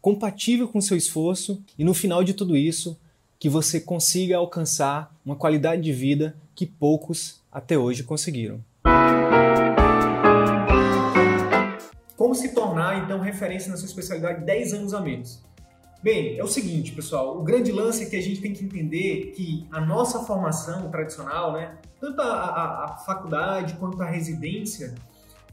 compatível com seu esforço e no final de tudo isso, que você consiga alcançar uma qualidade de vida que poucos até hoje conseguiram. Como se tornar então referência na sua especialidade 10 anos a menos? Bem, é o seguinte, pessoal, o grande lance é que a gente tem que entender que a nossa formação tradicional, né, tanto a, a, a faculdade quanto a residência,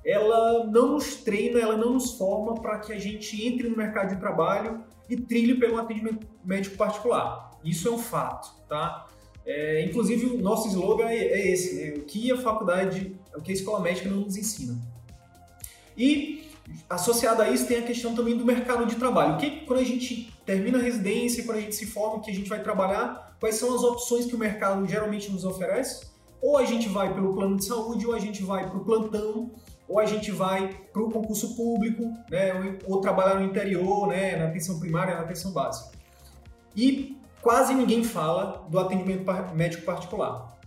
ela não nos treina, ela não nos forma para que a gente entre no mercado de trabalho e trilhe pelo atendimento médico particular. Isso é um fato, tá? É, inclusive, o nosso slogan é, é esse, né? o que a faculdade, o que a escola médica não nos ensina. E, associado a isso, tem a questão também do mercado de trabalho. O que, quando a gente termina a residência, quando a gente se forma, que a gente vai trabalhar, quais são as opções que o mercado geralmente nos oferece? Ou a gente vai pelo plano de saúde, ou a gente vai para o plantão, ou a gente vai para o concurso público, né, ou, ou trabalhar no interior, né, na atenção primária, na atenção básica. E quase ninguém fala do atendimento médico particular.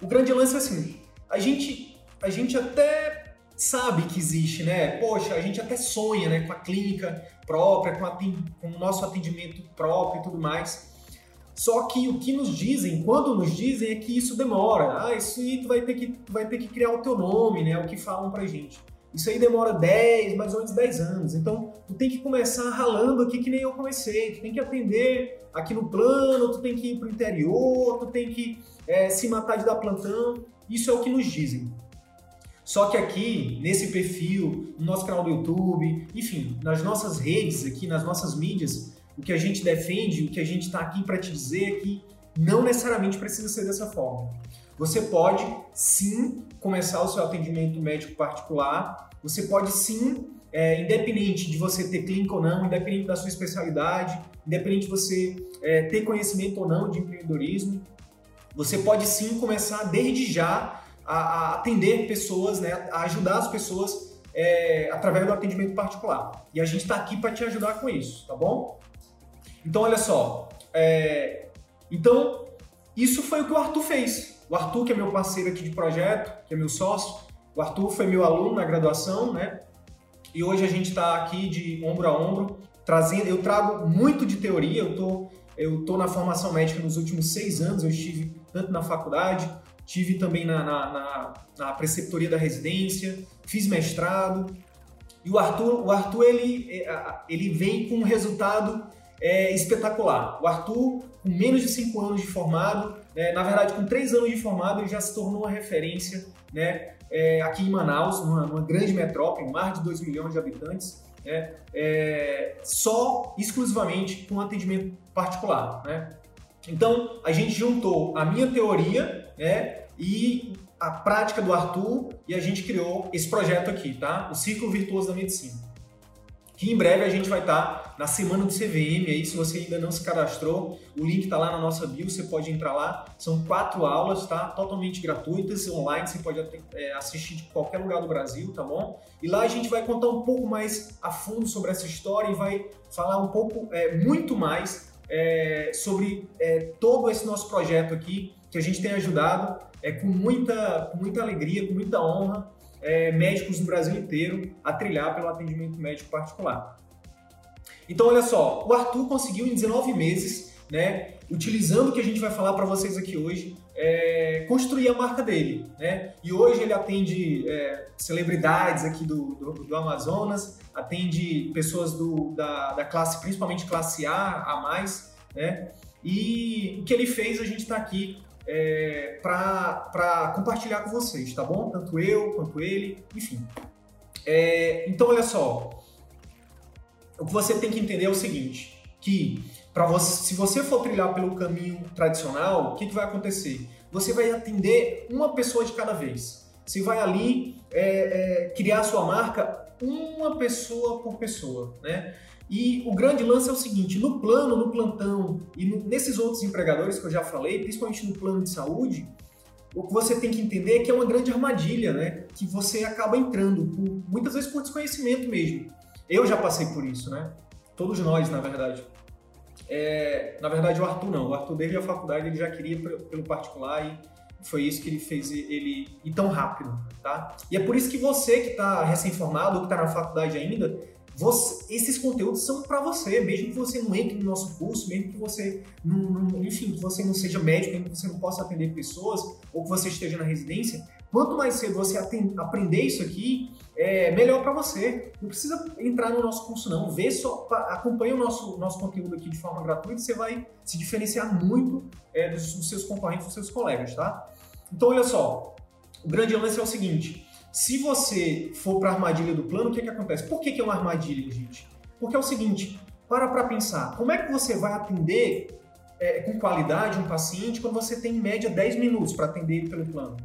O grande lance é assim, a gente, a gente até sabe que existe, né? Poxa, a gente até sonha né, com a clínica própria, com, com o nosso atendimento próprio e tudo mais. Só que o que nos dizem, quando nos dizem, é que isso demora. Ah, isso aí tu vai ter que, vai ter que criar o teu nome, né? O que falam pra gente. Isso aí demora 10, mais ou menos 10 anos. Então, tu tem que começar ralando aqui que nem eu comecei. Tu tem que atender aqui no plano, tu tem que ir pro interior, tu tem que é, se matar de dar plantão. Isso é o que nos dizem. Só que aqui, nesse perfil, no nosso canal do YouTube, enfim, nas nossas redes aqui, nas nossas mídias, o que a gente defende, o que a gente está aqui para te dizer é que não necessariamente precisa ser dessa forma. Você pode sim começar o seu atendimento médico particular, você pode sim, é, independente de você ter clínica ou não, independente da sua especialidade, independente de você é, ter conhecimento ou não de empreendedorismo, você pode sim começar desde já a, a atender pessoas, né, a ajudar as pessoas é, através do atendimento particular. E a gente está aqui para te ajudar com isso, tá bom? Então, olha só. É... Então, isso foi o que o Arthur fez. O Arthur, que é meu parceiro aqui de projeto, que é meu sócio, o Arthur foi meu aluno na graduação, né? E hoje a gente está aqui de ombro a ombro, trazendo. Eu trago muito de teoria, eu tô, eu tô na formação médica nos últimos seis anos, eu estive tanto na faculdade, tive também na, na, na, na preceptoria da residência, fiz mestrado. E o Arthur, o Arthur ele, é, ele vem com um resultado é espetacular. O Arthur, com menos de 5 anos de formado, né, na verdade com 3 anos de formado, ele já se tornou uma referência né, é, aqui em Manaus, numa, numa, grande metrópole, mais de 2 milhões de habitantes, né, é, só exclusivamente com atendimento particular. Né? Então, a gente juntou a minha teoria né, e a prática do Arthur e a gente criou esse projeto aqui, tá? O Ciclo Virtuoso da Medicina que em breve a gente vai estar na semana do CVM aí, se você ainda não se cadastrou, o link está lá na nossa bio, você pode entrar lá, são quatro aulas, tá? Totalmente gratuitas, online, você pode é, assistir de qualquer lugar do Brasil, tá bom? E lá a gente vai contar um pouco mais a fundo sobre essa história e vai falar um pouco, é, muito mais é, sobre é, todo esse nosso projeto aqui, que a gente tem ajudado é, com, muita, com muita alegria, com muita honra, é, médicos no Brasil inteiro a trilhar pelo atendimento médico particular. Então, olha só, o Arthur conseguiu em 19 meses, né, utilizando o que a gente vai falar para vocês aqui hoje, é, construir a marca dele. Né? E hoje ele atende é, celebridades aqui do, do, do, Amazonas, atende pessoas do, da, da, classe, principalmente classe A, a mais, né? E o que ele fez, a gente está aqui é, para compartilhar com vocês, tá bom? Tanto eu quanto ele, enfim. É, então, olha só. O que você tem que entender é o seguinte: que para você, se você for trilhar pelo caminho tradicional, o que, que vai acontecer? Você vai atender uma pessoa de cada vez. Você vai ali é, é, criar sua marca uma pessoa por pessoa, né? E o grande lance é o seguinte: no plano, no plantão e no, nesses outros empregadores que eu já falei, principalmente no plano de saúde, o que você tem que entender é que é uma grande armadilha, né? Que você acaba entrando, por, muitas vezes por desconhecimento mesmo. Eu já passei por isso, né? Todos nós, na verdade. É, na verdade, o Arthur não. O Arthur, desde a faculdade, ele já queria pelo particular e foi isso que ele fez ele ir tão rápido, tá? E é por isso que você que está recém-formado ou que está na faculdade ainda, você, esses conteúdos são para você, mesmo que você não entre no nosso curso, mesmo que você não, não, enfim, que você não seja médico, mesmo que você não possa atender pessoas, ou que você esteja na residência, quanto mais cedo você aprender isso aqui, é melhor para você. Não precisa entrar no nosso curso não, vê só, acompanha o nosso, nosso conteúdo aqui de forma gratuita, você vai se diferenciar muito é, dos, dos seus concorrentes, dos seus colegas, tá? Então olha só, o grande lance é o seguinte, se você for para a armadilha do plano, o que, que acontece? Por que, que é uma armadilha, gente? Porque é o seguinte, para para pensar, como é que você vai atender é, com qualidade um paciente quando você tem em média 10 minutos para atender ele pelo plano?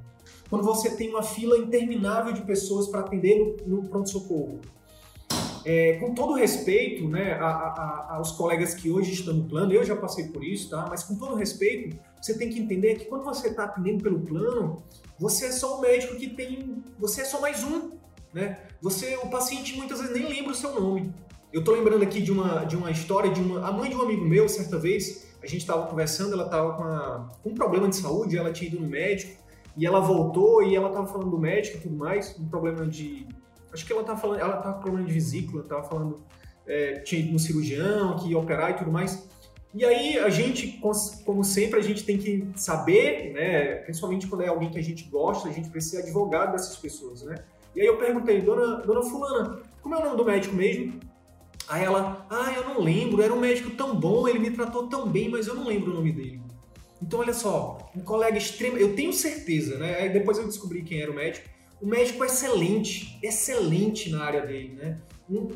Quando você tem uma fila interminável de pessoas para atender no pronto-socorro? É, com todo respeito né, a, a, aos colegas que hoje estão no plano, eu já passei por isso, tá? mas com todo respeito, você tem que entender que quando você está atendendo pelo plano, você é só um médico que tem. Você é só mais um. Né? Você, o paciente muitas vezes nem lembra o seu nome. Eu estou lembrando aqui de uma, de uma história de uma. A mãe de um amigo meu, certa vez, a gente estava conversando, ela estava com um problema de saúde, ela tinha ido no médico, e ela voltou e ela estava falando do médico e tudo mais, um problema de Acho que ela tá falando, ela tá com problema de vesícula, tava falando, é, tinha ido no cirurgião, que ia operar e tudo mais. E aí a gente, como sempre, a gente tem que saber, né, principalmente quando é alguém que a gente gosta, a gente precisa advogar dessas pessoas, né? E aí eu perguntei, dona, dona fulana, como é o nome do médico mesmo? Aí ela, ah, eu não lembro, era um médico tão bom, ele me tratou tão bem, mas eu não lembro o nome dele. Então, olha só, um colega extremo, eu tenho certeza, né? Aí depois eu descobri quem era o médico, o médico é excelente, excelente na área dele, né? Um,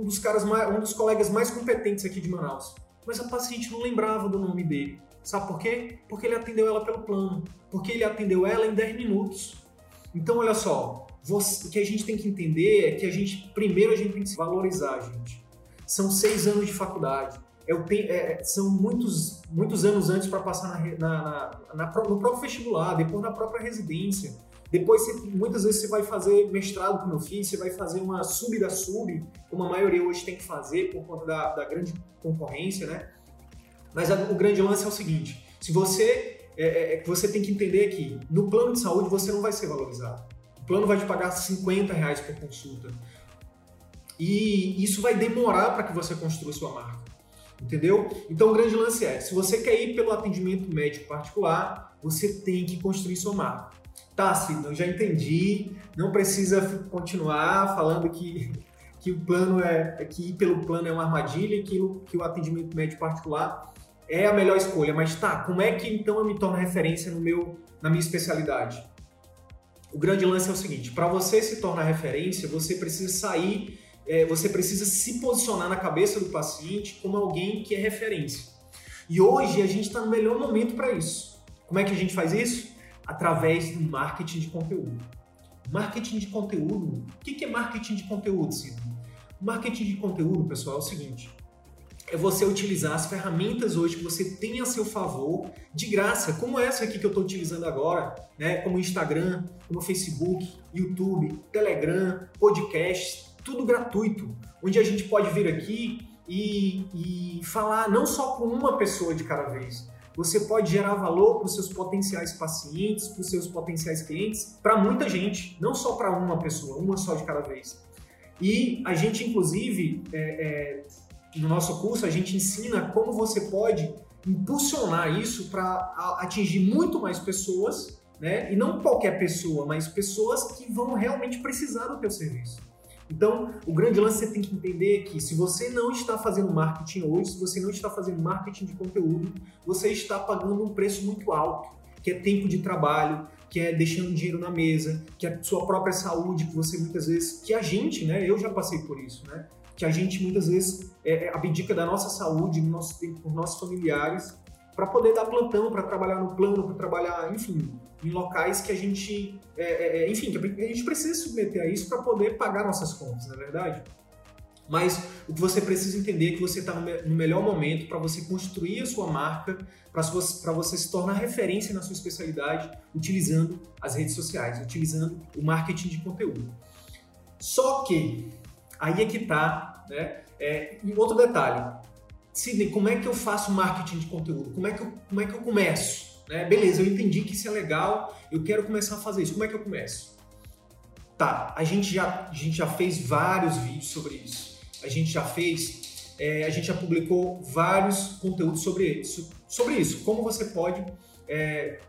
um, dos caras mais, um dos colegas mais competentes aqui de Manaus. Mas a paciente não lembrava do nome dele. Sabe por quê? Porque ele atendeu ela pelo plano. Porque ele atendeu ela em 10 minutos. Então, olha só, você, o que a gente tem que entender é que a gente, primeiro, a gente tem que valorizar, gente. São seis anos de faculdade. É, é, são muitos, muitos anos antes para passar na, na, na, no próprio vestibular, depois na própria residência. Depois, você, muitas vezes, você vai fazer mestrado com meu filho, você vai fazer uma sub da sub, como a maioria hoje tem que fazer por conta da, da grande concorrência, né? Mas a, o grande lance é o seguinte: se você, é, é, é você tem que entender que no plano de saúde você não vai ser valorizado. O plano vai te pagar 50 reais por consulta. E isso vai demorar para que você construa sua marca. Entendeu? Então o grande lance é: se você quer ir pelo atendimento médico particular, você tem que construir sua marca. Tá, eu já entendi, não precisa continuar falando que, que o plano é, é que ir pelo plano é uma armadilha e que, que o atendimento médico particular é a melhor escolha. Mas tá, como é que então eu me torno referência no meu, na minha especialidade? O grande lance é o seguinte: para você se tornar referência, você precisa sair, é, você precisa se posicionar na cabeça do paciente como alguém que é referência. E hoje a gente está no melhor momento para isso. Como é que a gente faz isso? Através do marketing de conteúdo. Marketing de conteúdo. O que é marketing de conteúdo, Sidney? Marketing de conteúdo, pessoal, é o seguinte: é você utilizar as ferramentas hoje que você tem a seu favor, de graça, como essa aqui que eu estou utilizando agora, né? como Instagram, como Facebook, YouTube, Telegram, podcasts, tudo gratuito, onde a gente pode vir aqui e, e falar não só com uma pessoa de cada vez, você pode gerar valor para os seus potenciais pacientes, para os seus potenciais clientes, para muita gente, não só para uma pessoa, uma só de cada vez. E a gente, inclusive, é, é, no nosso curso, a gente ensina como você pode impulsionar isso para atingir muito mais pessoas, né? E não qualquer pessoa, mas pessoas que vão realmente precisar do teu serviço. Então, o grande lance você tem que entender é que se você não está fazendo marketing hoje, se você não está fazendo marketing de conteúdo, você está pagando um preço muito alto, que é tempo de trabalho, que é deixando dinheiro na mesa, que é a sua própria saúde, que você muitas vezes, que a gente, né, eu já passei por isso, né, que a gente muitas vezes é, é abdica da nossa saúde, do nosso tempo com nossos familiares, para poder dar plantão, para trabalhar no plano, para trabalhar, enfim, em locais que a gente, é, é, é enfim, a gente precisa submeter a isso para poder pagar nossas contas, não é verdade? Mas o que você precisa entender é que você está no melhor momento para você construir a sua marca, para você se tornar referência na sua especialidade, utilizando as redes sociais, utilizando o marketing de conteúdo. Só que, aí é que está, né? É, e outro detalhe, Sidney, como é que eu faço marketing de conteúdo? Como é que eu, como é que eu começo? Né? Beleza, eu entendi que isso é legal, eu quero começar a fazer isso. Como é que eu começo? Tá, a gente já, a gente já fez vários vídeos sobre isso. A gente já fez, é, a gente já publicou vários conteúdos sobre isso. Sobre isso, como você pode é,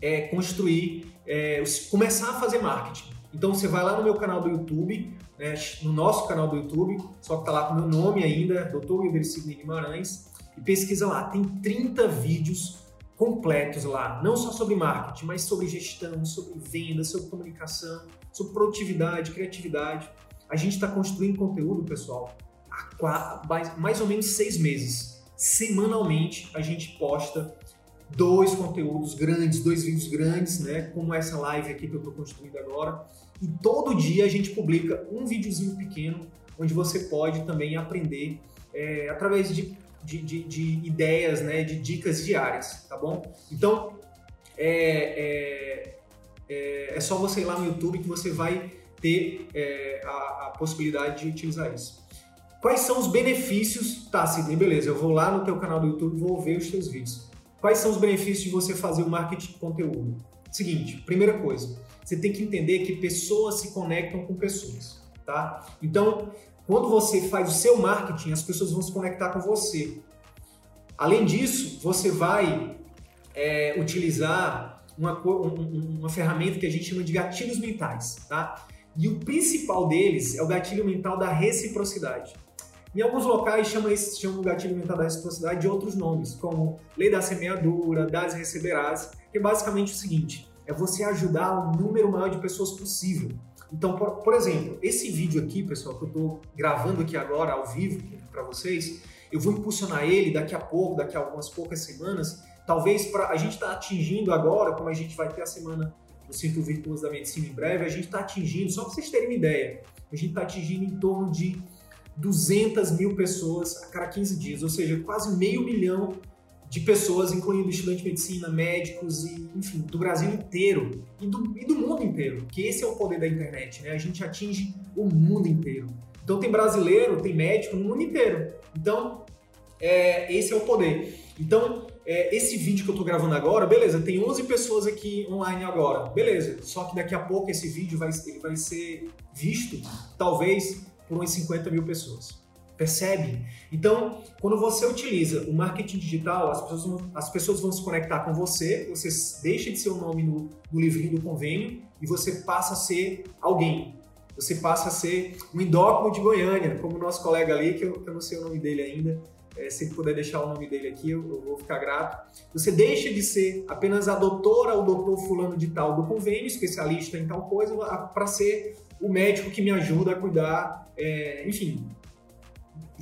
é, construir, é, começar a fazer marketing. Então você vai lá no meu canal do YouTube, né, no nosso canal do YouTube, só que tá lá com o meu nome ainda, Dr. Sidney Guimarães, e pesquisa lá, tem 30 vídeos completos lá, não só sobre marketing, mas sobre gestão, sobre venda, sobre comunicação, sobre produtividade, criatividade. A gente está construindo conteúdo, pessoal, há mais ou menos seis meses. Semanalmente a gente posta dois conteúdos grandes, dois vídeos grandes, né? Como essa live aqui que eu estou construindo agora. E todo dia a gente publica um videozinho pequeno onde você pode também aprender é, através de, de, de, de, ideias, né? De dicas diárias, tá bom? Então é, é, é, é só você ir lá no YouTube que você vai ter é, a, a possibilidade de utilizar isso. Quais são os benefícios? Tá, Sidney, beleza, eu vou lá no teu canal do YouTube vou ver os teus vídeos. Quais são os benefícios de você fazer o marketing de conteúdo? Seguinte, primeira coisa, você tem que entender que pessoas se conectam com pessoas, tá? Então, quando você faz o seu marketing, as pessoas vão se conectar com você. Além disso, você vai é, utilizar uma, uma ferramenta que a gente chama de gatilhos mentais, tá? E o principal deles é o gatilho mental da reciprocidade. Em alguns locais chamam esse chama o gatilho mental da reciprocidade de outros nomes, como lei da semeadura, das receberás, que é basicamente o seguinte: é você ajudar o número maior de pessoas possível. Então, por, por exemplo, esse vídeo aqui, pessoal, que eu estou gravando aqui agora ao vivo para vocês, eu vou impulsionar ele daqui a pouco, daqui a algumas poucas semanas, talvez para a gente está atingindo agora, como a gente vai ter a semana do Círculo Virtuoso da Medicina em breve, a gente está atingindo, só para vocês terem uma ideia, a gente está atingindo em torno de 200 mil pessoas a cada 15 dias, ou seja, quase meio milhão de pessoas, incluindo estudantes de medicina, médicos e, enfim, do Brasil inteiro e do, e do mundo inteiro, que esse é o poder da internet, né? A gente atinge o mundo inteiro. Então tem brasileiro, tem médico no mundo inteiro. Então, é, esse é o poder. Então, é, esse vídeo que eu estou gravando agora, beleza, tem 11 pessoas aqui online agora, beleza. Só que daqui a pouco esse vídeo vai, ele vai ser visto, talvez, por umas 50 mil pessoas. Percebe? Então, quando você utiliza o marketing digital, as pessoas, vão, as pessoas vão se conectar com você, você deixa de ser o nome no, no livrinho do convênio e você passa a ser alguém. Você passa a ser um endócrino de Goiânia, como o nosso colega ali, que eu, eu não sei o nome dele ainda, é, se ele puder deixar o nome dele aqui, eu, eu, vou ficar grato. Você deixa de ser apenas a doutora ou doutor fulano de tal do convênio, especialista em tal coisa, para ser o médico que me ajuda a cuidar, é, enfim,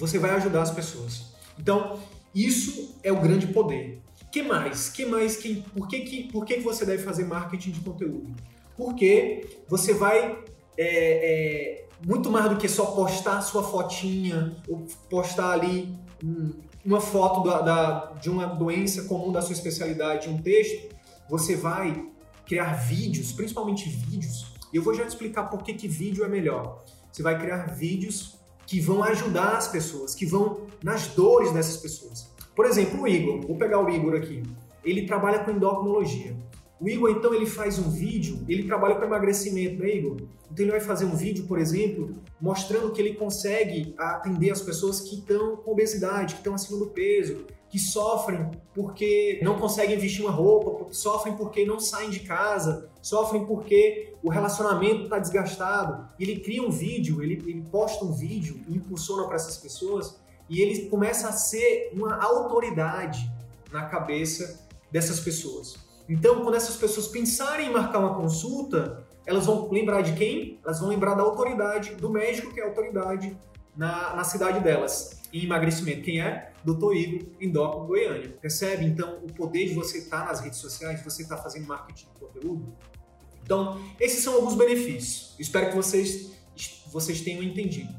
você vai ajudar as pessoas. Então, isso é o grande poder. que mais? Que mais? Que, por que, que, por que você deve fazer marketing de conteúdo? Porque você vai é, é, muito mais do que só postar sua fotinha ou postar ali uma foto da, da, de uma doença comum da sua especialidade, um texto, você vai criar vídeos, principalmente vídeos, e eu vou já te explicar por que, que vídeo é melhor. Você vai criar vídeos que vão ajudar as pessoas, que vão nas dores dessas pessoas. Por exemplo, o Igor, vou pegar o Igor aqui. Ele trabalha com endocrinologia. O Igor, então, ele faz um vídeo, ele trabalha com emagrecimento, né, Igor? Então, ele vai fazer um vídeo, por exemplo, mostrando que ele consegue atender as pessoas que estão com obesidade, que estão acima do peso, que sofrem porque não conseguem vestir uma roupa, sofrem porque não saem de casa, sofrem porque o relacionamento está desgastado. Ele cria um vídeo, ele, ele posta um vídeo impulsiona para essas pessoas e ele começa a ser uma autoridade na cabeça dessas pessoas. Então, quando essas pessoas pensarem em marcar uma consulta, elas vão lembrar de quem? Elas vão lembrar da autoridade, do médico que é autoridade na, na cidade delas em emagrecimento. Quem é? Dr. Igor, endócrino Goiânia. Percebe? Então, o poder de você estar nas redes sociais, de você estar fazendo marketing de conteúdo. Então, esses são alguns benefícios. Espero que vocês, vocês tenham entendido.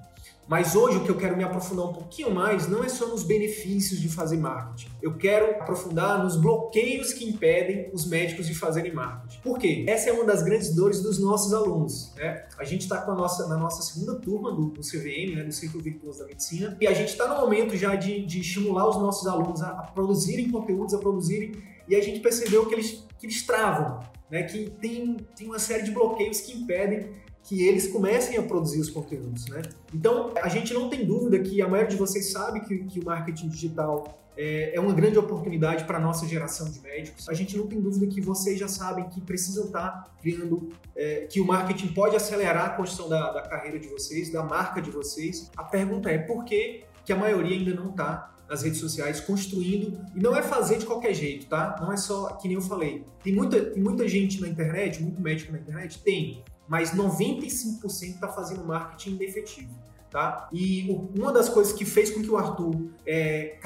Mas hoje o que eu quero me aprofundar um pouquinho mais não é só nos benefícios de fazer marketing. Eu quero aprofundar nos bloqueios que impedem os médicos de fazerem marketing. Por quê? Essa é uma das grandes dores dos nossos alunos. Né? A gente está nossa, na nossa segunda turma do, do CVM, né, do Círculo Virtuoso da Medicina, e a gente está no momento já de, de, estimular os nossos alunos a, a produzirem conteúdos, a produzirem, e a gente percebeu que eles, que eles travam, né, que tem, tem uma série de bloqueios que impedem que eles comecem a produzir os conteúdos, né? Então, a gente não tem dúvida que a maioria de vocês sabe que, que o marketing digital é, é uma grande oportunidade para a nossa geração de médicos. A gente não tem dúvida que vocês já sabem que precisam estar criando, é, que o marketing pode acelerar a construção da, da carreira de vocês, da marca de vocês. A pergunta é por que, que a maioria ainda não está nas redes sociais construindo e não é fazer de qualquer jeito, tá? Não é só que nem eu falei. Tem muita, tem muita gente na internet, muito médico na internet, tem mas 95% está fazendo marketing inefetivo. Tá? E uma das coisas que fez com que o Arthur é,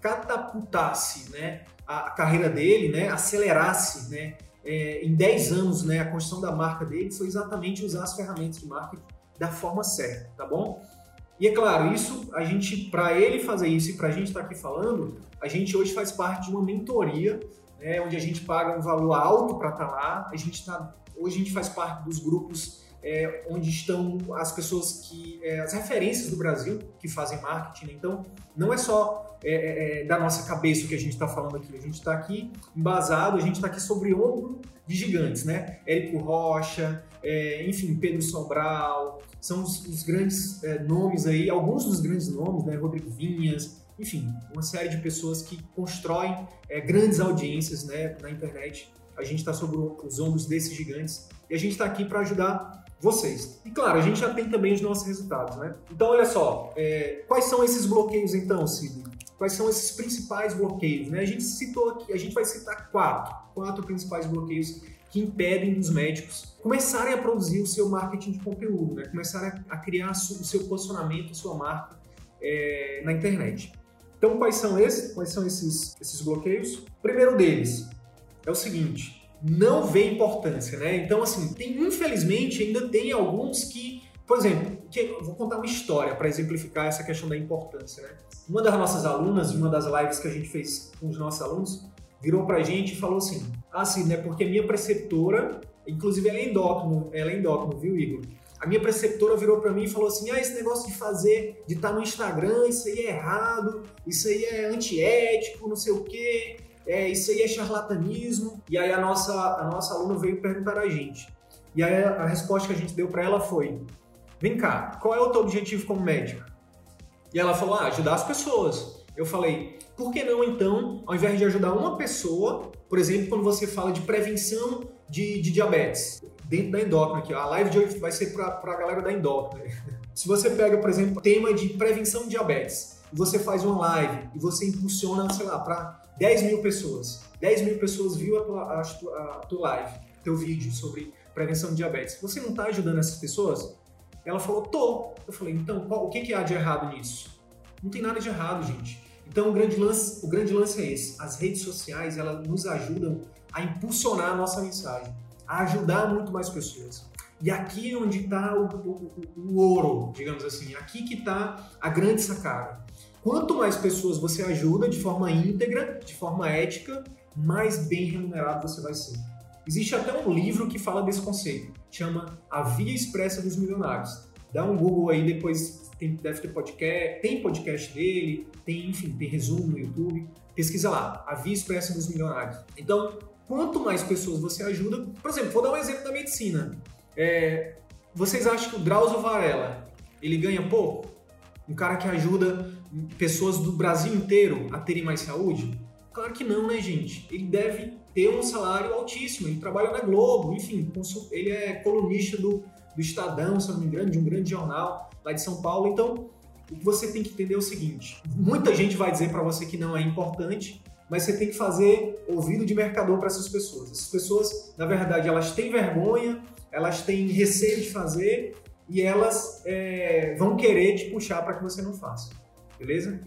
catapultasse né, a carreira dele, né, acelerasse né, é, em 10 anos né, a construção da marca dele, foi exatamente usar as ferramentas de marketing da forma certa, tá bom? E é claro, isso a gente, para ele fazer isso e para a gente estar tá aqui falando, a gente hoje faz parte de uma mentoria, né, onde a gente paga um valor alto para estar tá lá, a gente está Hoje a gente faz parte dos grupos é, onde estão as pessoas que, é, as referências do Brasil que fazem marketing. Né? Então, não é só é, é, é da nossa cabeça o que a gente está falando aqui. A gente está aqui embasado, a gente está aqui sobre ombro de gigantes, né? Érico Rocha, é, enfim, Pedro Sobral, são os, os grandes nomes aí, alguns dos grandes nomes, né? Rodrigo Vinhas, enfim, uma série de pessoas que constroem grandes audiências né, na internet a gente está sobre os ombros desses gigantes e a gente está aqui para ajudar vocês. E claro, a gente já tem também os nossos resultados, né? Então, olha só, é, quais são esses bloqueios então, Sidney? Quais são esses principais bloqueios? Né? A gente citou aqui, a gente vai citar quatro, quatro principais bloqueios que impedem os médicos começarem a produzir o seu marketing de conteúdo, né? começarem a criar o seu posicionamento, a sua marca é, na internet. Então, quais são esses? Quais são esses, esses bloqueios? O primeiro deles, é o seguinte, não vê importância, né? Então, assim, tem, infelizmente, ainda tem alguns que, por exemplo, que, vou contar uma história para exemplificar essa questão da importância, né? Uma das nossas alunas, de uma das lives que a gente fez com os nossos alunos, virou pra gente e falou assim, ah, sim, né? Porque minha preceptora, inclusive ela é endócrino, ela é endócrino, viu, Igor? A minha preceptora virou para mim e falou assim: ah, esse negócio de fazer, de estar tá no Instagram, isso aí é errado, isso aí é antiético, não sei o quê é, isso aí é charlatanismo. E aí a nossa, a nossa aluna veio perguntar a gente. E aí a resposta que a gente deu para ela foi: vem cá, qual é o teu objetivo como médico? E ela falou: ah, ajudar as pessoas. Eu falei: por que não então, ao invés de ajudar uma pessoa, por exemplo, quando você fala de prevenção de, de diabetes, dentro da endócrina aqui, a live de hoje vai ser para a galera da endócrina. Se você pega, por exemplo, tema de prevenção de diabetes, e você faz uma live e você impulsiona, sei lá, para 10 mil pessoas. 10 mil pessoas viu a tua, a, a tua live, teu vídeo sobre prevenção de diabetes. Você não está ajudando essas pessoas? Ela falou, tô. Eu falei, então, qual, o que, que há de errado nisso? Não tem nada de errado, gente. Então, o grande lance, o grande lance é esse. As redes sociais, elas nos ajudam a impulsionar a nossa mensagem, a ajudar muito mais pessoas. E aqui é onde está o, o, o, ouro, digamos assim. Aqui que está a grande sacada. Quanto mais pessoas você ajuda de forma íntegra, de forma ética, mais bem remunerado você vai ser. Existe até um livro que fala desse conceito, chama A Via Expressa dos Milionários. Dá um Google aí, depois tem, deve ter podcast, tem podcast dele, tem, enfim, tem resumo no YouTube. Pesquisa lá, A Via Expressa dos Milionários. Então, quanto mais pessoas você ajuda, por exemplo, vou dar um exemplo da medicina. É, vocês acham que o Drauzio Varela, ele ganha pouco? Um cara que ajuda pessoas do Brasil inteiro a terem mais saúde? Claro que não, né, gente? Ele deve ter um salário altíssimo. Ele trabalha na Globo, enfim, ele é colunista do, do Estadão, se não me engano, de um grande jornal lá de São Paulo. Então, o que você tem que entender é o seguinte: muita gente vai dizer para você que não é importante, mas você tem que fazer ouvido de mercador para essas pessoas. Essas pessoas, na verdade, elas têm vergonha, elas têm receio de fazer e elas é, vão querer te puxar para que você não faça, beleza?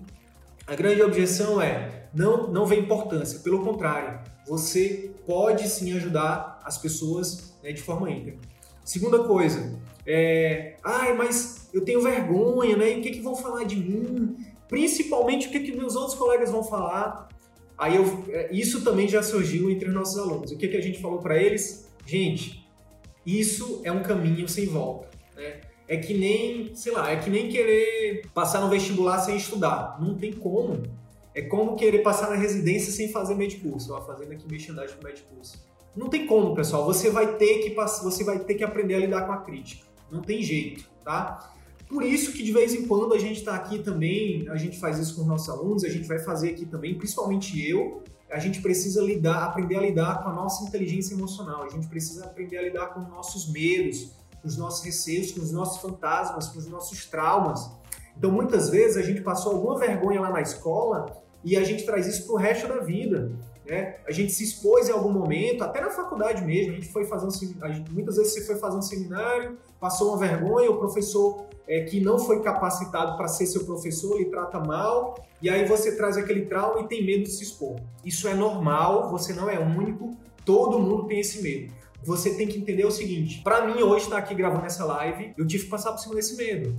A grande objeção é não não vê importância, pelo contrário, você pode sim ajudar as pessoas né, de forma íntegra. Segunda coisa, é, ai, mas eu tenho vergonha, né? E o que, que vão falar de mim? Principalmente o que, que meus outros colegas vão falar. Aí eu, é, isso também já surgiu entre os nossos alunos. O que, que a gente falou para eles? Gente, isso é um caminho sem volta. Né? É que nem, sei lá, é que nem querer passar no vestibular sem estudar. Não tem como. É como querer passar na residência sem fazer medicurso. Ó, fazendo aqui merchandising com medicurso. Não tem como, pessoal. Você vai ter que você vai ter que aprender a lidar com a crítica. Não tem jeito, tá? Por isso que de vez em quando a gente está aqui também, a gente faz isso com os nossos alunos, a gente vai fazer aqui também, principalmente eu, a gente precisa lidar, aprender a lidar com a nossa inteligência emocional, a gente precisa aprender a lidar com os nossos medos, com os nossos receios, com os nossos fantasmas, com os nossos traumas. Então, muitas vezes a gente passou alguma vergonha lá na escola e a gente traz isso para o resto da vida. Né? A gente se expôs em algum momento, até na faculdade mesmo, a gente foi fazendo, muitas vezes você foi fazer um seminário, passou uma vergonha, o professor é, que não foi capacitado para ser seu professor, lhe trata mal, e aí você traz aquele trauma e tem medo de se expor. Isso é normal, você não é único, todo mundo tem esse medo. Você tem que entender o seguinte: para mim, hoje, estar tá aqui gravando essa live, eu tive que passar por cima desse medo.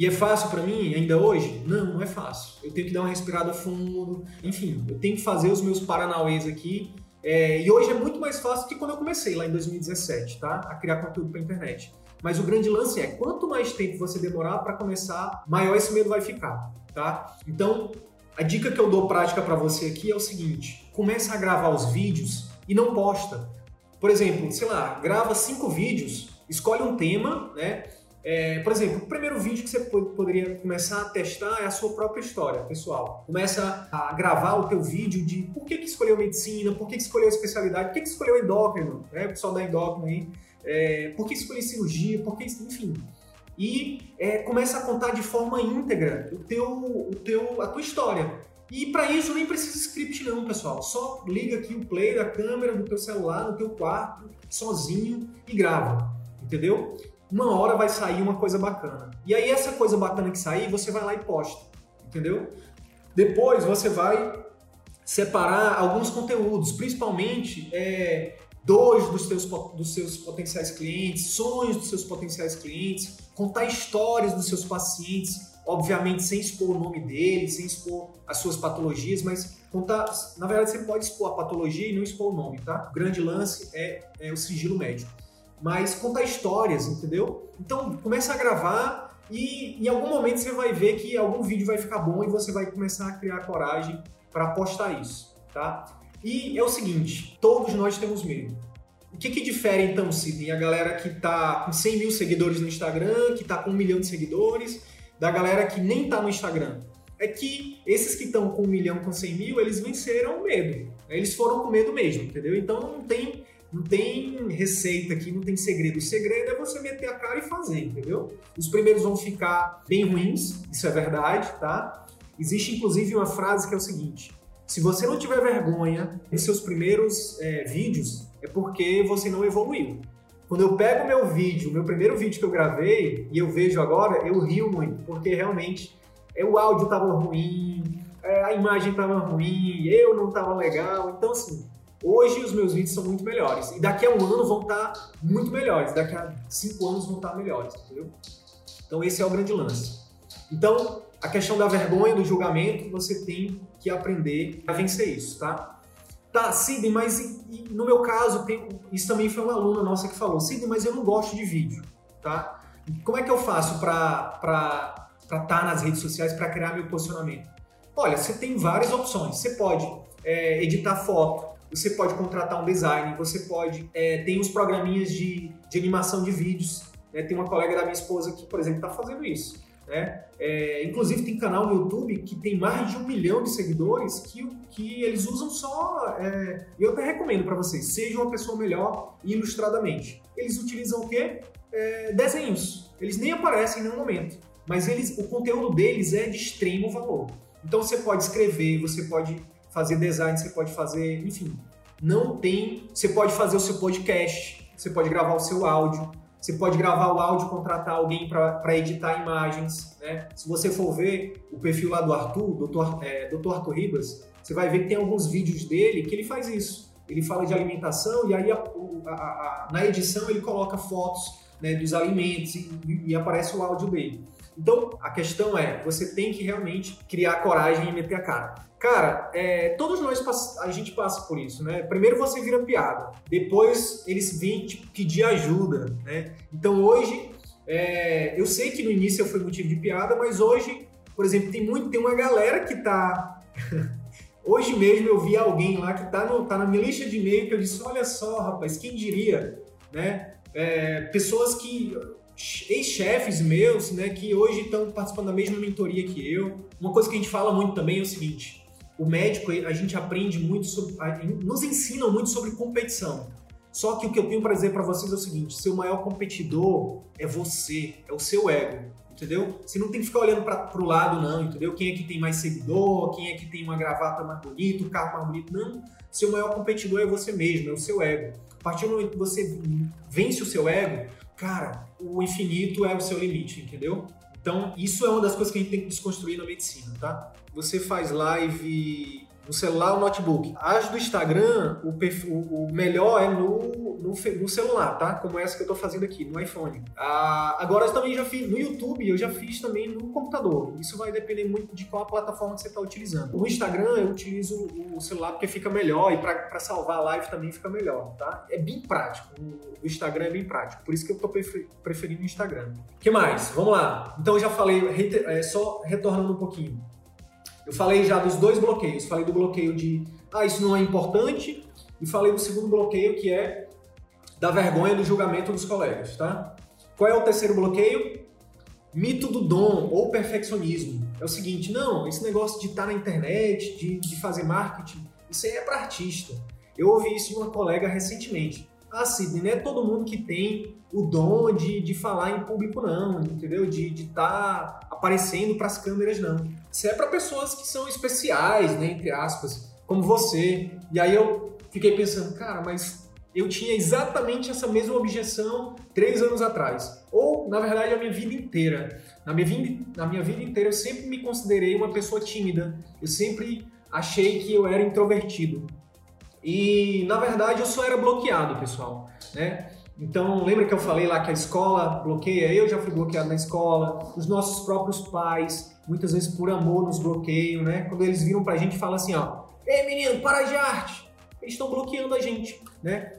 E é fácil para mim ainda hoje? Não, não é fácil. Eu tenho que dar uma respirada fundo, enfim, eu tenho que fazer os meus paranauês aqui. É, e hoje é muito mais fácil que quando eu comecei lá em 2017, tá? A criar conteúdo para internet. Mas o grande lance é, quanto mais tempo você demorar para começar, maior esse medo vai ficar, tá? Então, a dica que eu dou prática para você aqui é o seguinte: começa a gravar os vídeos e não posta. Por exemplo, sei lá, grava cinco vídeos, escolhe um tema, né? É, por exemplo, o primeiro vídeo que você poderia começar a testar é a sua própria história, pessoal. Começa a gravar o teu vídeo de por que, que escolheu medicina, por que, que escolheu especialidade, por que, que escolheu endócrino, né? O pessoal da endócrino aí. É, por que escolheu cirurgia, por que, enfim. E é, começa a contar de forma íntegra o teu, o teu, a tua história. E para isso nem precisa script não, pessoal. Só liga aqui o play da câmera do teu celular no teu quarto, sozinho e grava, entendeu? Uma hora vai sair uma coisa bacana. E aí essa coisa bacana que sair, você vai lá e posta, entendeu? Depois você vai separar alguns conteúdos, principalmente é, dois dos seus, dos seus potenciais clientes, sonhos dos seus potenciais clientes, contar histórias dos seus pacientes, obviamente sem expor o nome deles, sem expor as suas patologias, mas contar. Na verdade, você pode expor a patologia e não expor o nome, tá? O grande lance é, é o sigilo médico mas contar histórias, entendeu? Então começa a gravar e em algum momento você vai ver que algum vídeo vai ficar bom e você vai começar a criar coragem para postar isso, tá? E é o seguinte, todos nós temos medo. O que, que difere então, Sidney, a galera que tá com 100 mil seguidores no Instagram, que tá com um milhão de seguidores, da galera que nem tá no Instagram? É que esses que estão com um milhão, com 100 mil, eles venceram o medo. Eles foram com medo mesmo, entendeu? Então não tem não tem receita aqui, não tem segredo. O segredo é você meter a cara e fazer, entendeu? Os primeiros vão ficar bem ruins, isso é verdade, tá? Existe inclusive uma frase que é o seguinte: se você não tiver vergonha em seus primeiros é, vídeos, é porque você não evoluiu. Quando eu pego meu vídeo, meu primeiro vídeo que eu gravei, e eu vejo agora, eu rio muito, porque realmente é, o áudio estava ruim, é, a imagem estava ruim, eu não estava legal. Então, assim, Hoje os meus vídeos são muito melhores. E daqui a um ano vão estar tá muito melhores. Daqui a cinco anos vão estar tá melhores, entendeu? Então esse é o grande lance. Então, a questão da vergonha, do julgamento, você tem que aprender a vencer isso, tá? Tá, Sidney, mas e, e, no meu caso, tem, isso também foi uma aluna nossa que falou, Sidney, mas eu não gosto de vídeo, tá? Como é que eu faço para estar tá nas redes sociais para criar meu posicionamento? Olha, você tem várias opções. Você pode é, editar foto, você pode contratar um design, você pode. É, tem os programinhas de, de animação de vídeos. Né? Tem uma colega da minha esposa que, por exemplo, está fazendo isso. Né? É, inclusive tem canal no YouTube que tem mais de um milhão de seguidores que, que eles usam só. É, eu até recomendo para vocês, seja uma pessoa melhor ilustradamente. Eles utilizam o quê? É, desenhos. Eles nem aparecem em nenhum momento. Mas eles, o conteúdo deles é de extremo valor. Então você pode escrever, você pode fazer design, você pode fazer, enfim. Não tem. Você pode fazer o seu podcast, você pode gravar o seu áudio, você pode gravar o áudio, contratar alguém para editar imagens. Né? Se você for ver o perfil lá do Arthur, Dr. É, Dr. Arthur Ribas, você vai ver que tem alguns vídeos dele que ele faz isso. ele fala de alimentação e aí a, a, a, na edição ele coloca fotos né, dos alimentos e, e aparece o áudio dele. Então, a questão é, você tem que realmente criar coragem e meter a cara. Cara, é, todos nós a gente passa por isso, né? Primeiro você vira piada, depois eles vêm te pedir ajuda, né? Então hoje, é, eu sei que no início foi motivo de piada, mas hoje, por exemplo, tem muito, tem uma galera que tá Hoje mesmo eu vi alguém lá que tá, no, tá na minha lista de e-mail que eu disse, olha só, rapaz, quem diria, né? É, pessoas que ex-chefes meus, né, que hoje estão participando da mesma mentoria que eu. Uma coisa que a gente fala muito também é o seguinte: o médico, a gente aprende muito sobre, nos ensinam muito sobre competição. Só que o que eu tenho para dizer para vocês é o seguinte: seu maior competidor é você, é o seu ego, entendeu? Você não tem que ficar olhando para o lado, não, entendeu? Quem é que tem mais seguidor, quem é que tem uma gravata mais bonita, um carro mais bonito, não. Seu maior competidor é você mesmo, é o seu ego. A partir do momento que você vence o seu ego, cara, o infinito é o seu limite, entendeu? Então, isso é uma das coisas que a gente tem que desconstruir na medicina, tá? Você faz live no celular ou notebook. As do Instagram, o, perfil, o melhor é no, no, no, celular, tá? Como essa que eu tô fazendo aqui, no iPhone. Ah, agora eu também já fiz no YouTube, eu já fiz também no computador. Isso vai depender muito de qual plataforma que você está utilizando. No Instagram eu utilizo o celular porque fica melhor e para salvar a live também fica melhor, tá? É bem prático. O Instagram é bem prático, por isso que eu tô preferindo o Instagram. O que mais? Vamos lá. Então eu já falei, é, só retornando um pouquinho. Eu falei já dos dois bloqueios. Falei do bloqueio de, ah, isso não é importante, e falei do segundo bloqueio que é da vergonha do julgamento dos colegas, tá? Qual é o terceiro bloqueio? Mito do dom ou perfeccionismo. É o seguinte, não, esse negócio de estar na internet, de, de fazer marketing, isso aí é para artista. Eu ouvi isso de uma colega recentemente. Ah, Sidney, não é todo mundo que tem o dom de, de falar em público, não, entendeu? De estar tá aparecendo para as câmeras, não. Isso é para pessoas que são especiais, né, entre aspas, como você. E aí eu fiquei pensando, cara, mas eu tinha exatamente essa mesma objeção três anos atrás. Ou, na verdade, a minha vida inteira. Na minha vida, na minha vida inteira, eu sempre me considerei uma pessoa tímida. Eu sempre achei que eu era introvertido. E na verdade eu só era bloqueado, pessoal, né? Então, lembra que eu falei lá que a escola bloqueia? Eu já fui bloqueado na escola, os nossos próprios pais, muitas vezes por amor, nos bloqueiam, né? Quando eles viram pra gente e falam assim, ó, ei menino, para de arte! Eles estão bloqueando a gente, né?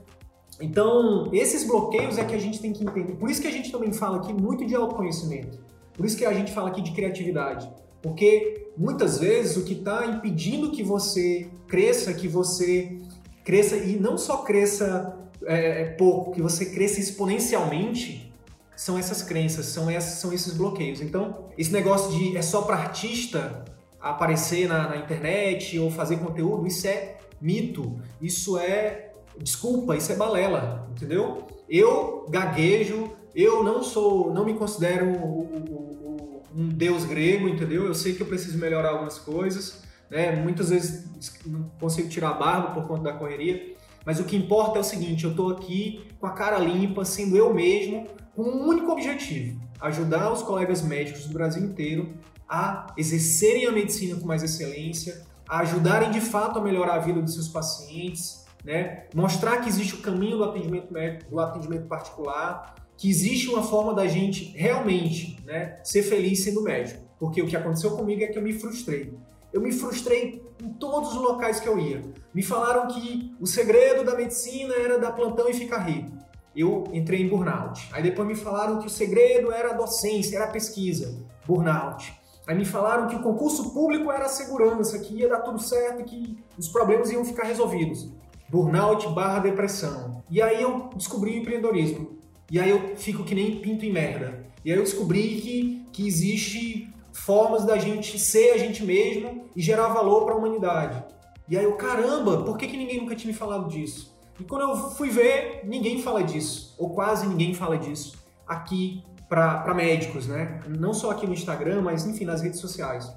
Então, esses bloqueios é que a gente tem que entender. Por isso que a gente também fala aqui muito de autoconhecimento. Por isso que a gente fala aqui de criatividade. Porque muitas vezes o que está impedindo que você cresça, que você cresça e não só cresça é, é, pouco, que você cresça exponencialmente, são essas crenças, são, essas, são esses bloqueios. Então, esse negócio de é só para artista aparecer na, na internet ou fazer conteúdo, isso é mito, isso é desculpa, isso é balela, entendeu? Eu gaguejo, eu não sou, não me considero o, o, um deus grego, entendeu? Eu sei que eu preciso melhorar algumas coisas, né? Muitas vezes não consigo tirar a barba por conta da correria, mas o que importa é o seguinte: eu estou aqui com a cara limpa, sendo eu mesmo, com um único objetivo: ajudar os colegas médicos do Brasil inteiro a exercerem a medicina com mais excelência, a ajudarem de fato a melhorar a vida dos seus pacientes, né? mostrar que existe o caminho do atendimento médico, do atendimento particular, que existe uma forma da gente realmente né, ser feliz sendo médico. Porque o que aconteceu comigo é que eu me frustrei. Eu me frustrei em todos os locais que eu ia. Me falaram que o segredo da medicina era dar plantão e ficar rico. Eu entrei em burnout. Aí depois me falaram que o segredo era a docência, era a pesquisa. Burnout. Aí me falaram que o concurso público era a segurança, que ia dar tudo certo, que os problemas iam ficar resolvidos. Burnout barra depressão. E aí eu descobri o empreendedorismo. E aí eu fico que nem pinto em merda. E aí eu descobri que, que existe formas da gente ser a gente mesmo e gerar valor para a humanidade. E aí eu, caramba, por que, que ninguém nunca tinha me falado disso? E quando eu fui ver, ninguém fala disso, ou quase ninguém fala disso, aqui para médicos, né? Não só aqui no Instagram, mas enfim, nas redes sociais.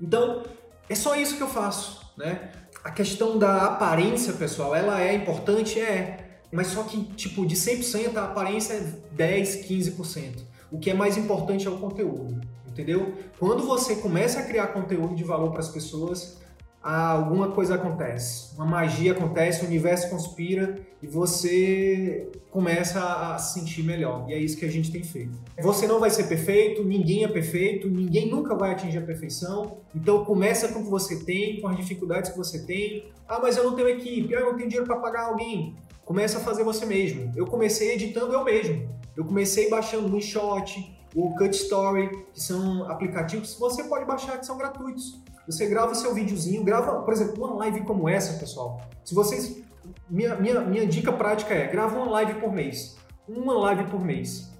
Então, é só isso que eu faço, né? A questão da aparência, pessoal, ela é importante? É. Mas só que, tipo, de 100% a aparência é 10, 15%. O que é mais importante é o conteúdo entendeu? Quando você começa a criar conteúdo de valor para as pessoas, alguma coisa acontece, uma magia acontece, o universo conspira e você começa a se sentir melhor. E é isso que a gente tem feito. Você não vai ser perfeito, ninguém é perfeito, ninguém nunca vai atingir a perfeição. Então começa com o que você tem, com as dificuldades que você tem. Ah, mas eu não tenho equipe, ah, eu não tenho dinheiro para pagar alguém. Começa a fazer você mesmo. Eu comecei editando eu mesmo. Eu comecei baixando o InShot, o Cut Story, que são aplicativos que você pode baixar que são gratuitos. Você grava seu videozinho, grava, por exemplo, uma live como essa, pessoal. Se vocês. Minha, minha, minha dica prática é: grava uma live por mês. Uma live por mês.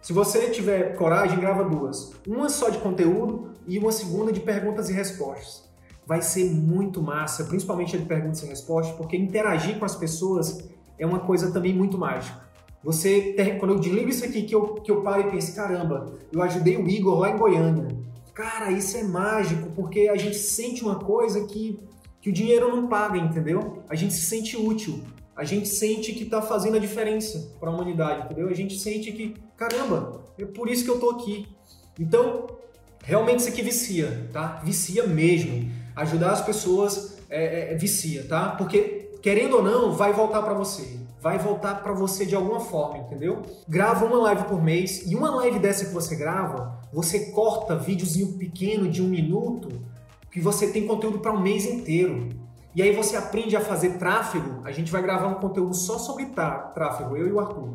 Se você tiver coragem, grava duas. Uma só de conteúdo e uma segunda de perguntas e respostas. Vai ser muito massa, principalmente a de perguntas e respostas, porque interagir com as pessoas é uma coisa também muito mágica. Você, quando eu desligo isso aqui, que eu, que eu paro e penso, caramba, eu ajudei o Igor lá em Goiânia. Cara, isso é mágico, porque a gente sente uma coisa que, que o dinheiro não paga, entendeu? A gente se sente útil. A gente sente que está fazendo a diferença para a humanidade, entendeu? A gente sente que, caramba, é por isso que eu estou aqui. Então, realmente isso aqui vicia, tá? Vicia mesmo. Ajudar as pessoas é, é vicia, tá? Porque, querendo ou não, vai voltar para você vai voltar para você de alguma forma, entendeu? Grava uma live por mês e uma live dessa que você grava, você corta videozinho pequeno de um minuto que você tem conteúdo para um mês inteiro. E aí você aprende a fazer tráfego. A gente vai gravar um conteúdo só sobre tráfego, eu e o Arthur.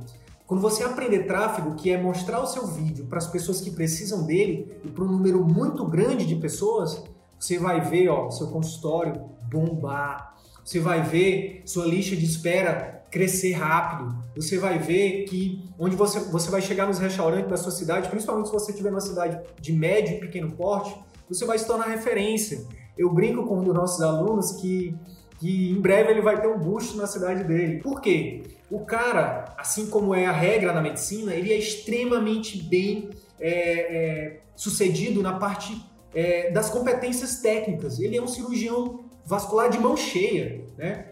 Quando você aprender tráfego, que é mostrar o seu vídeo para as pessoas que precisam dele e para um número muito grande de pessoas, você vai ver ó, seu consultório bombar. Você vai ver sua lista de espera crescer rápido. Você vai ver que onde você, você vai chegar nos restaurantes da sua cidade, principalmente se você estiver numa cidade de médio e pequeno porte, você vai se tornar referência. Eu brinco com um dos nossos alunos que, que em breve ele vai ter um busto na cidade dele. Por quê? O cara, assim como é a regra na medicina, ele é extremamente bem é, é, sucedido na parte é, das competências técnicas. Ele é um cirurgião vascular de mão cheia, né?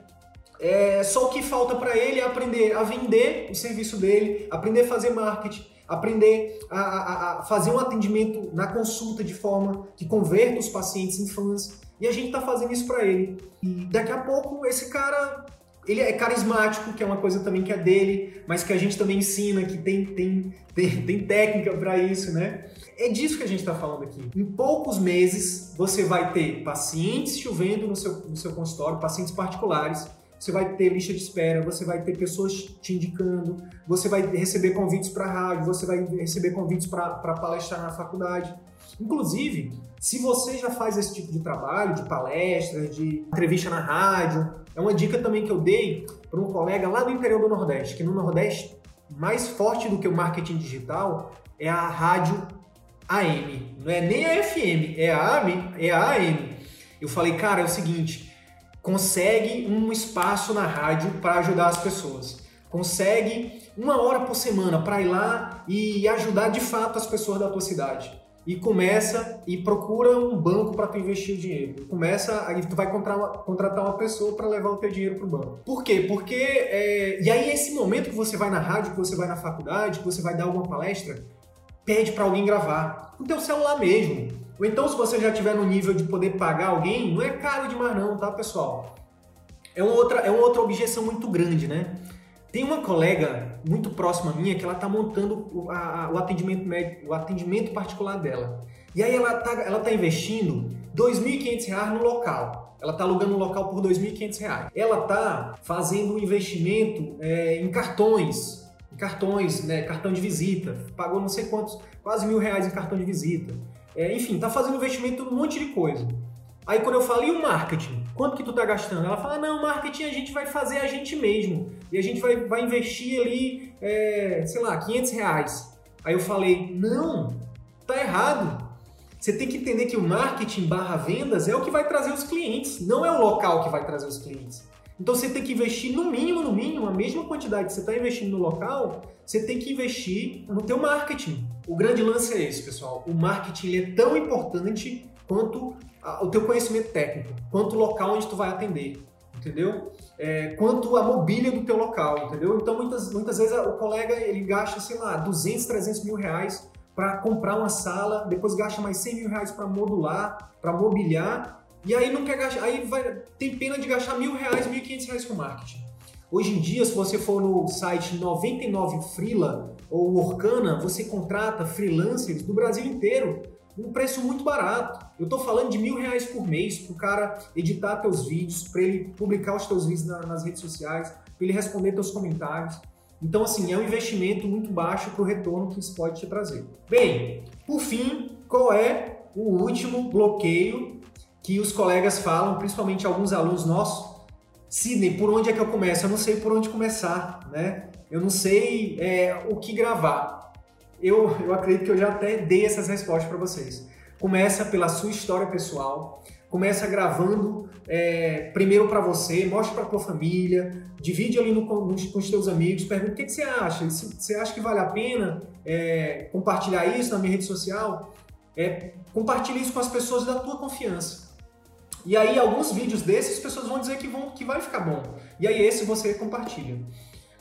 É, só o que falta para ele é aprender a vender o serviço dele, aprender a fazer marketing, aprender a, a, a, fazer um atendimento na consulta de forma que converta os pacientes em fãs. E a gente está fazendo isso para ele. E daqui a pouco esse cara, ele é carismático, que é uma coisa também que é dele, mas que a gente também ensina, que tem, tem, tem, tem técnica para isso, né? É disso que a gente está falando aqui. Em poucos meses, você vai ter pacientes chovendo no seu, no seu consultório, pacientes particulares, você vai ter lista de espera, você vai ter pessoas te indicando, você vai receber convites para rádio, você vai receber convites para palestrar na faculdade. Inclusive, se você já faz esse tipo de trabalho, de palestra, de entrevista na rádio, é uma dica também que eu dei para um colega lá do interior do Nordeste, que no Nordeste, mais forte do que o marketing digital é a rádio AM. Não é nem a FM, é a AM. É a AM. Eu falei, cara, é o seguinte, consegue um espaço na rádio para ajudar as pessoas. Consegue uma hora por semana para ir lá e ajudar de fato as pessoas da tua cidade. E começa e procura um banco para tu investir o dinheiro. Começa, aí tu vai contratar uma, contratar uma pessoa para levar o teu dinheiro para o banco. Por quê? Porque é, e aí esse momento que você vai na rádio, que você vai na faculdade, que você vai dar alguma palestra, pede para alguém gravar no teu celular mesmo. Ou então, se você já estiver no nível de poder pagar alguém, não é caro demais não, tá, pessoal? É uma outra, é uma outra objeção muito grande, né? Tem uma colega muito próxima minha que ela está montando o, a, o, atendimento médico, o atendimento particular dela. E aí ela está ela tá investindo R$ 2.500 no local. Ela está alugando um local por R$ 2.500. Ela está fazendo um investimento é, em cartões, cartões, né, cartão de visita. Pagou não sei quantos, quase mil reais em cartão de visita. É, enfim, tá fazendo investimento em um monte de coisa. Aí quando eu falo, e o marketing? Quanto que tu tá gastando? Ela fala, não, marketing a gente vai fazer a gente mesmo. E a gente vai, vai investir ali, é, sei lá, 500 reais. Aí eu falei, não, tá errado. Você tem que entender que o marketing barra vendas é o que vai trazer os clientes, não é o local que vai trazer os clientes. Então você tem que investir no mínimo, no mínimo, a mesma quantidade que você está investindo no local, você tem que investir no teu marketing. O grande lance é esse, pessoal. O marketing é tão importante quanto o teu conhecimento técnico, quanto o local onde tu vai atender, entendeu? É, quanto a mobília do teu local, entendeu? Então muitas, muitas vezes o colega ele gasta, sei lá, 200, 300 mil reais para comprar uma sala, depois gasta mais 100 mil reais para modular, para mobiliar, E aí não quer gastar, aí vai, tem pena de gastar mil reais, mil e quinhentos reais com marketing. Hoje em dia, se você for no site 99 Freela ou Orkana, você contrata freelancers do Brasil inteiro um preço muito barato. Eu estou falando de mil reais por mês para o cara editar teus vídeos, para ele publicar os teus vídeos na, nas redes sociais, para ele responder teus comentários. Então, assim, é um investimento muito baixo para o retorno que isso pode te trazer. Bem, por fim, qual é o último bloqueio que os colegas falam, principalmente alguns alunos nossos? Sidney, por onde é que eu começo? Eu não sei por onde começar, né? Eu não sei é, o que gravar. Eu, eu acredito que eu já até dei essas respostas para vocês. Começa pela sua história pessoal, começa gravando é, primeiro para você, mostra para tua família, divide ali no, no, com os teus amigos, pergunta o que, que você acha, você acha que vale a pena é, compartilhar isso na minha rede social? É, compartilhe isso com as pessoas da tua confiança. E aí, alguns vídeos desses, as pessoas vão dizer que, vão, que vai ficar bom. E aí, esse você compartilha.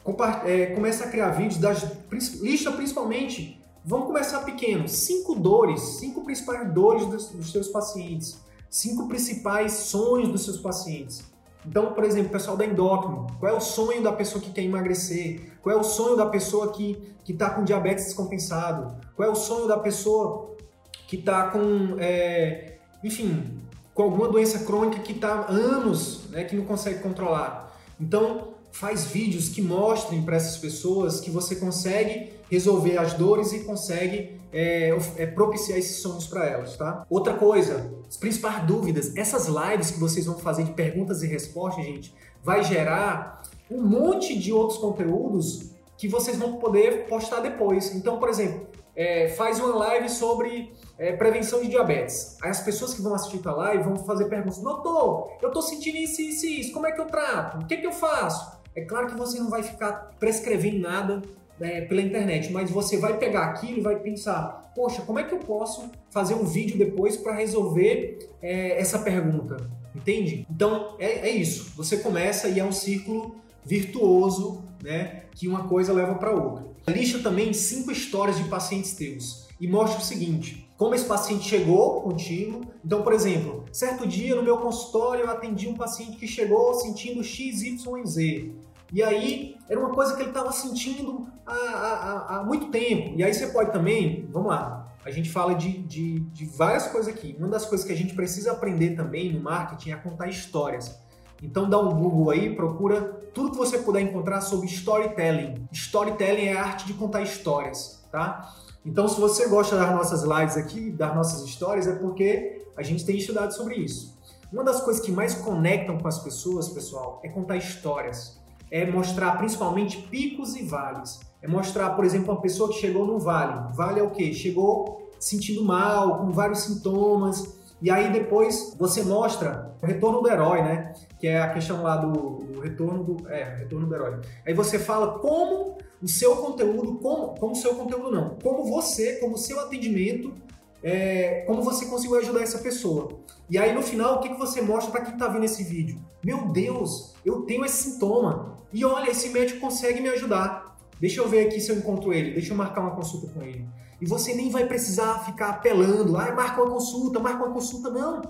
Compa é, começa a criar vídeos das lista principalmente. Vamos começar pequeno. Cinco dores, cinco principais dores dos, dos seus pacientes cinco principais sonhos dos seus pacientes. Então, por exemplo, pessoal da endócrino, qual é o sonho da pessoa que quer emagrecer? Qual é o sonho da pessoa que está com diabetes descompensado? Qual é o sonho da pessoa que está com, é, enfim, com alguma doença crônica que está anos, né, que não consegue controlar? Então, faz vídeos que mostrem para essas pessoas que você consegue resolver as dores e consegue é, é, propiciar esses sonhos para elas, tá? Outra coisa, as principais dúvidas, essas lives que vocês vão fazer de perguntas e respostas, gente, vai gerar um monte de outros conteúdos que vocês vão poder postar depois. Então, por exemplo, é, faz uma live sobre é, prevenção de diabetes. Aí as pessoas que vão assistir a live vão fazer perguntas: Doutor, eu tô sentindo isso, isso, isso, como é que eu trato? O que, que eu faço? É claro que você não vai ficar prescrevendo nada é, pela internet, mas você vai pegar aquilo e vai pensar, poxa, como é que eu posso fazer um vídeo depois para resolver é, essa pergunta? Entende? Então é, é, isso. Você começa e é um círculo virtuoso, né? Que uma coisa leva para outra. Lista também cinco histórias de pacientes teus e mostra o seguinte: como esse paciente chegou contigo. Então, por exemplo, certo dia no meu consultório eu atendi um paciente que chegou sentindo X, Y e Z. E aí era uma coisa que ele estava sentindo há, há, há, muito tempo. E aí você pode também, vamos lá, a gente fala de, de, de várias coisas aqui. Uma das coisas que a gente precisa aprender também no marketing é contar histórias. Então dá um Google aí, procura tudo que você puder encontrar sobre storytelling. Storytelling é a arte de contar histórias, tá? Então se você gosta das nossas lives aqui, das nossas histórias, é porque a gente tem estudado sobre isso. Uma das coisas que mais conectam com as pessoas, pessoal, é contar histórias é mostrar principalmente picos e vales. É mostrar, por exemplo, uma pessoa que chegou no vale. Vale é o quê? Chegou sentindo mal, com vários sintomas, e aí depois você mostra o retorno do herói, né? Que é a questão lá do, do retorno do. É, retorno do herói. Aí você fala como o seu conteúdo, como, como o seu conteúdo não, como você, como o seu atendimento é, como você conseguiu ajudar essa pessoa. E aí no final, o que, que você mostra para quem está vendo esse vídeo? Meu Deus, eu tenho esse sintoma. E olha, esse médico consegue me ajudar. Deixa eu ver aqui se eu encontro ele, deixa eu marcar uma consulta com ele. E você nem vai precisar ficar apelando, ah, marca uma consulta, marca uma consulta, não.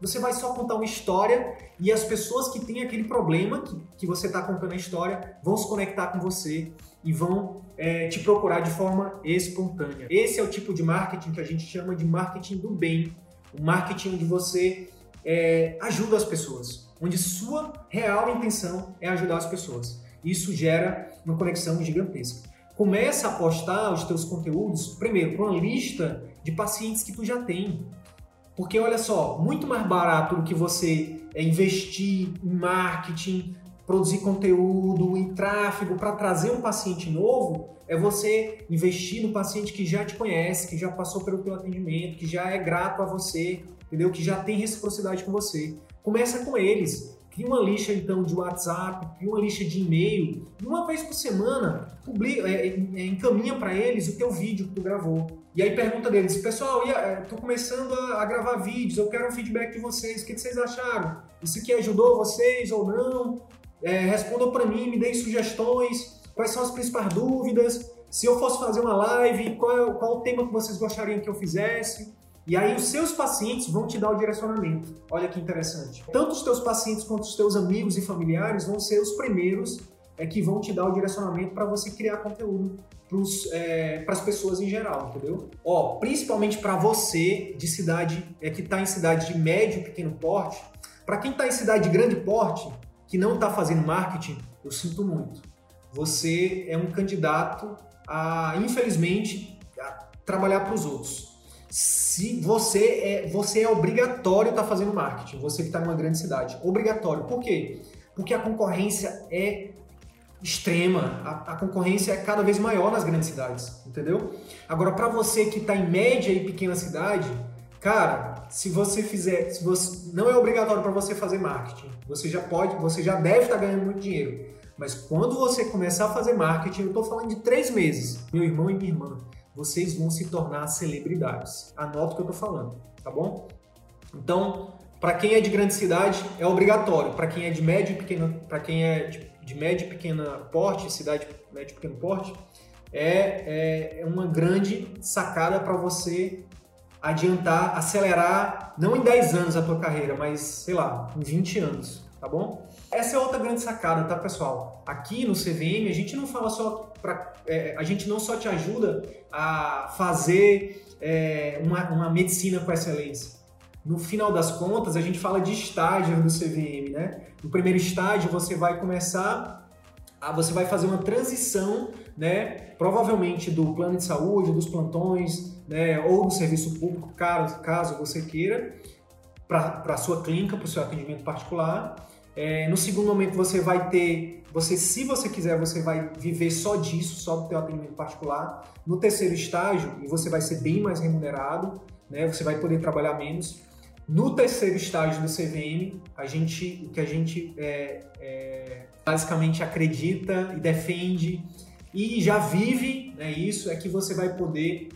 Você vai só contar uma história e as pessoas que têm aquele problema que, que você está contando a história vão se conectar com você e vão é, te procurar de forma espontânea. Esse é o tipo de marketing que a gente chama de marketing do bem, o marketing onde você é, ajuda as pessoas, onde sua real intenção é ajudar as pessoas. Isso gera uma conexão gigantesca. Começa a postar os teus conteúdos, primeiro, para uma lista de pacientes que tu já tem. Porque olha só, muito mais barato do que você é, investir em marketing, produzir conteúdo e tráfego para trazer um paciente novo é você investir no paciente que já te conhece, que já passou pelo teu atendimento, que já é grato a você, entendeu? Que já tem reciprocidade com você. Começa com eles. Cria uma lista então de WhatsApp, cria uma lista de e-mail, e uma vez por semana publica, é, é, encaminha para eles o teu vídeo que tu gravou. E aí pergunta deles, pessoal, estou começando a, a, gravar vídeos, eu quero um feedback de vocês, o que, que vocês acharam? Isso aqui ajudou vocês ou não? É, respondam para mim, me deem sugestões, quais são as principais dúvidas, se eu fosse fazer uma live, qual, é, qual o tema que vocês gostariam que eu fizesse. E aí os seus pacientes vão te dar o direcionamento. Olha que interessante. Tanto os teus pacientes quanto os teus amigos e familiares vão ser os primeiros é, que vão te dar o direcionamento para você criar conteúdo para as é, pessoas em geral, entendeu? Ó, principalmente para você de cidade é que está em cidade de médio e pequeno porte, para quem está em cidade de grande porte que não está fazendo marketing, eu sinto muito. Você é um candidato a, infelizmente, a trabalhar para os outros se você é, você é obrigatório estar tá fazendo marketing, você que está numa grande cidade. Obrigatório. Por quê? Porque a concorrência é extrema, a, a concorrência é cada vez maior nas grandes cidades, entendeu? Agora, para você que está em média e pequena cidade, cara, se você fizer, se você não é obrigatório para você fazer marketing, você já pode, você já deve estar tá ganhando muito dinheiro. Mas quando você começar a fazer marketing, eu estou falando de três meses, meu irmão e minha irmã vocês vão se tornar celebridades. Anota o que eu estou falando, tá bom? Então, para quem é de grande cidade, é obrigatório. Para quem é de médio e pequeno, para quem é de, de médio e pequena porte, cidade médio e pequeno porte, é, é, é uma grande sacada para você adiantar, acelerar, não em 10 anos a tua carreira, mas, sei lá, em 20 anos, tá bom? Essa é outra grande sacada, tá, pessoal? Aqui no CVM, a gente não fala só para. É, a gente não só te ajuda a fazer é, uma, uma medicina com excelência. No final das contas, a gente fala de estágio do CVM, né? No primeiro estágio, você vai começar, a, você vai fazer uma transição, né? Provavelmente do plano de saúde, dos plantões, né? Ou do serviço público, caso, caso você queira, para a sua clínica, para o seu atendimento particular. É, no segundo momento você vai ter, você se você quiser, você vai viver só disso, só do teu atendimento particular. No terceiro estágio, e você vai ser bem mais remunerado, né? Você vai poder trabalhar menos. No terceiro estágio do CVM, a gente, o que a gente é, é, basicamente acredita e defende e já vive, né, isso é que você vai poder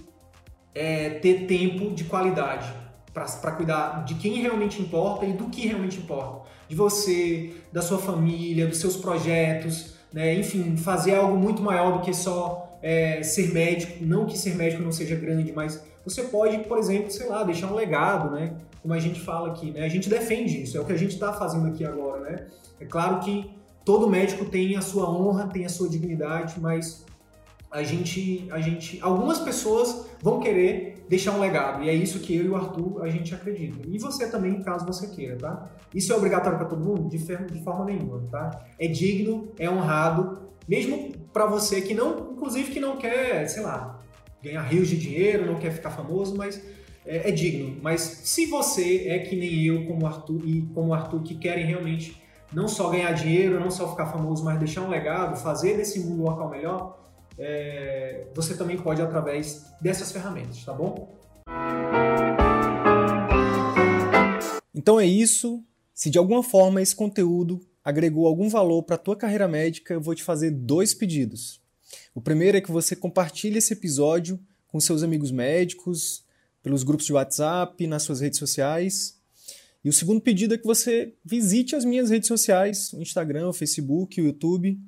é, ter tempo de qualidade para cuidar de quem realmente importa e do que realmente importa de você, da sua família, dos seus projetos, né? enfim, fazer algo muito maior do que só é, ser médico. Não que ser médico não seja grande, mas você pode, por exemplo, sei lá, deixar um legado, né? Como a gente fala aqui, né? A gente defende isso, é o que a gente está fazendo aqui agora, né? É claro que todo médico tem a sua honra, tem a sua dignidade, mas a gente, a gente, algumas pessoas vão querer deixar um legado e é isso que eu e o Arthur a gente acredita. E você também, caso você queira, tá? Isso é obrigatório para todo mundo de, de forma nenhuma, tá? É digno, é honrado, mesmo para você que não, inclusive que não quer, sei lá, ganhar rios de dinheiro, não quer ficar famoso, mas é, é digno. Mas se você é que nem eu, como Arthur e como Arthur que querem realmente não só ganhar dinheiro, não só ficar famoso, mas deixar um legado, fazer desse mundo um local melhor, é, você também pode através dessas ferramentas, tá bom? Então é isso. Se de alguma forma esse conteúdo agregou algum valor para a tua carreira médica, eu vou te fazer dois pedidos. O primeiro é que você compartilhe esse episódio com seus amigos médicos, pelos grupos de WhatsApp, nas suas redes sociais. E o segundo pedido é que você visite as minhas redes sociais, o Instagram, o Facebook, o YouTube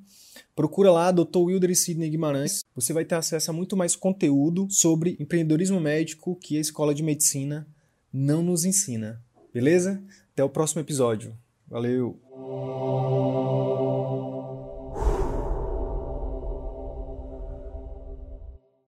Procura lá Dr. Wilder e Sidney Guimarães. Você vai ter acesso a muito mais conteúdo sobre empreendedorismo médico que a Escola de Medicina não nos ensina. Beleza? Até o próximo episódio. Valeu!